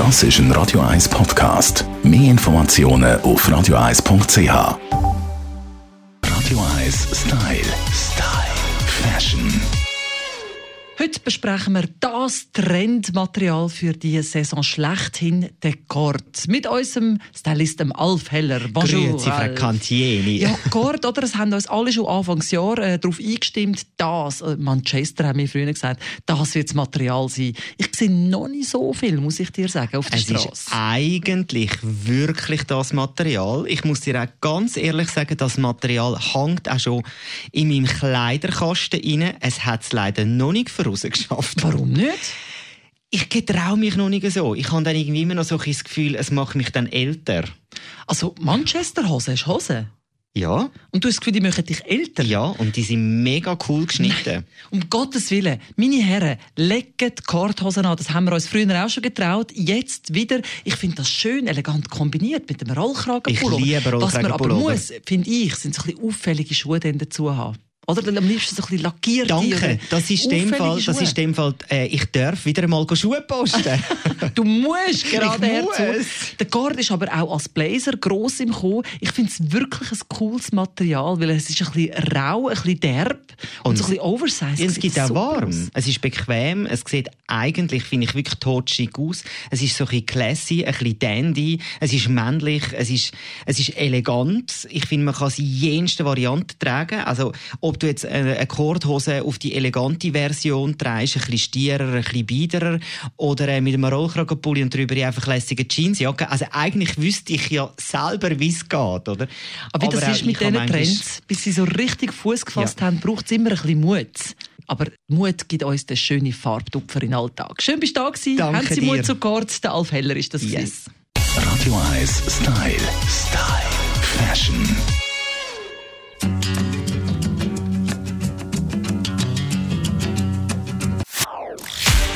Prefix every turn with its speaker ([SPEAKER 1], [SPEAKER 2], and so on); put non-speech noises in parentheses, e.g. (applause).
[SPEAKER 1] Das ist ein Radio 1 Podcast. Mehr Informationen auf radio1.ch. Radio 1 Style. Style. Fashion.
[SPEAKER 2] Heute besprechen wir das Trendmaterial für die Saison schlechthin, den Gord. Mit unserem Stylisten Alf Heller.
[SPEAKER 3] Bonjour, Grüezi, Frau Cantieni.
[SPEAKER 2] Ja, (laughs) Gord, oder? Es haben uns alle schon Anfangsjahr äh, darauf eingestimmt, das, äh, Manchester haben wir früher gesagt, das wird das Material sein. Ich sehe noch nicht so viel, muss ich dir sagen, auf der
[SPEAKER 3] es
[SPEAKER 2] Straße.
[SPEAKER 3] Es ist eigentlich wirklich das Material. Ich muss dir auch ganz ehrlich sagen, das Material hängt auch schon in meinem Kleiderkasten rein. Es hat es leider noch nicht verursacht rausgeschafft.
[SPEAKER 2] Warum nicht?
[SPEAKER 3] Ich getraue mich noch nicht so. Ich habe dann irgendwie immer noch so ein Gefühl, es macht mich dann älter.
[SPEAKER 2] Also Manchester-Hose ist Hose?
[SPEAKER 3] Ja.
[SPEAKER 2] Und du hast das Gefühl, die machen dich älter?
[SPEAKER 3] Ja, und die sind mega cool geschnitten.
[SPEAKER 2] um Gottes Willen, meine Herren, legt die Korthosen an. Das haben wir uns früher auch schon getraut. Jetzt wieder. Ich finde das schön elegant kombiniert mit dem Rollkragenpullover.
[SPEAKER 3] Ich liebe Rollkragenpullover.
[SPEAKER 2] Was man aber muss, finde ich, sind so ein bisschen auffällige Schuhe dazu haben. Oder am liebsten so ein bisschen lackiert.
[SPEAKER 3] Danke, das ist dem Fall, das ist dem Fall äh, ich darf wieder einmal Schuhe posten. (laughs)
[SPEAKER 2] du musst gerade herzu. Der Gord ist aber auch als Blazer gross im Kommen. Ich finde es wirklich ein cooles Material, weil es ist ein bisschen rau, ein bisschen derb und, und so ein bisschen oversized.
[SPEAKER 3] Es gibt auch warm. Aus. Es ist bequem. Es sieht eigentlich, finde ich, wirklich totschick aus. Es ist so ein bisschen classy, ein bisschen dandy. Es ist männlich. Es ist, es ist elegant. Ich finde, man kann sie jenste Varianten tragen. Also, ob du jetzt eine Kordhose auf die elegante Version trägst, ein bisschen stierer, ein bisschen biederer, oder mit einem Rollkragenpulli und drüber einfach lässige Jeansjacke. Also eigentlich wüsste ich ja selber, wie es geht, oder?
[SPEAKER 2] Aber wie das ist mit diesen Trends, bis sie so richtig Fuß gefasst ja. haben, braucht es immer ein bisschen Mut. Aber Mut gibt uns den schönen Farbtupfer in den Alltag. Schön, bist du da gewesen.
[SPEAKER 3] Danke
[SPEAKER 2] Haben Sie
[SPEAKER 3] dir.
[SPEAKER 2] Mut zu Kord? Der Alf Heller ist das.
[SPEAKER 3] Yes.
[SPEAKER 1] Radio 1 Style. Style. Fashion.